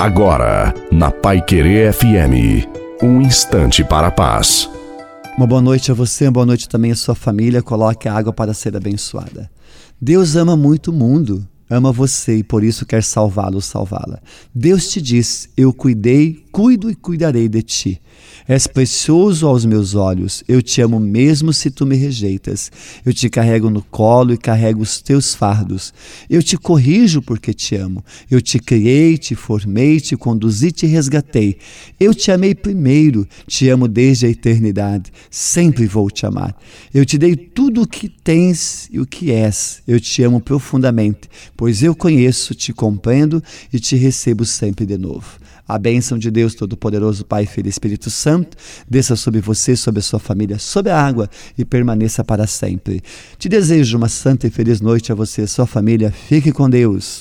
Agora, na Pai Querer FM, um instante para a paz. Uma boa noite a você, uma boa noite também à sua família. Coloque a água para ser abençoada. Deus ama muito o mundo ama você e por isso quer salvá-lo, salvá-la. Deus te diz: Eu cuidei, cuido e cuidarei de ti. És precioso aos meus olhos. Eu te amo mesmo se tu me rejeitas. Eu te carrego no colo e carrego os teus fardos. Eu te corrijo porque te amo. Eu te criei, te formei, te conduzi, te resgatei. Eu te amei primeiro, te amo desde a eternidade. Sempre vou te amar. Eu te dei tudo o que tens e o que és. Eu te amo profundamente, pois eu conheço, te compreendo e te recebo sempre de novo. A bênção de Deus Todo-Poderoso, Pai, Filho e Espírito Santo, desça sobre você, sobre a sua família, sobre a água e permaneça para sempre. Te desejo uma santa e feliz noite a você e a sua família. Fique com Deus.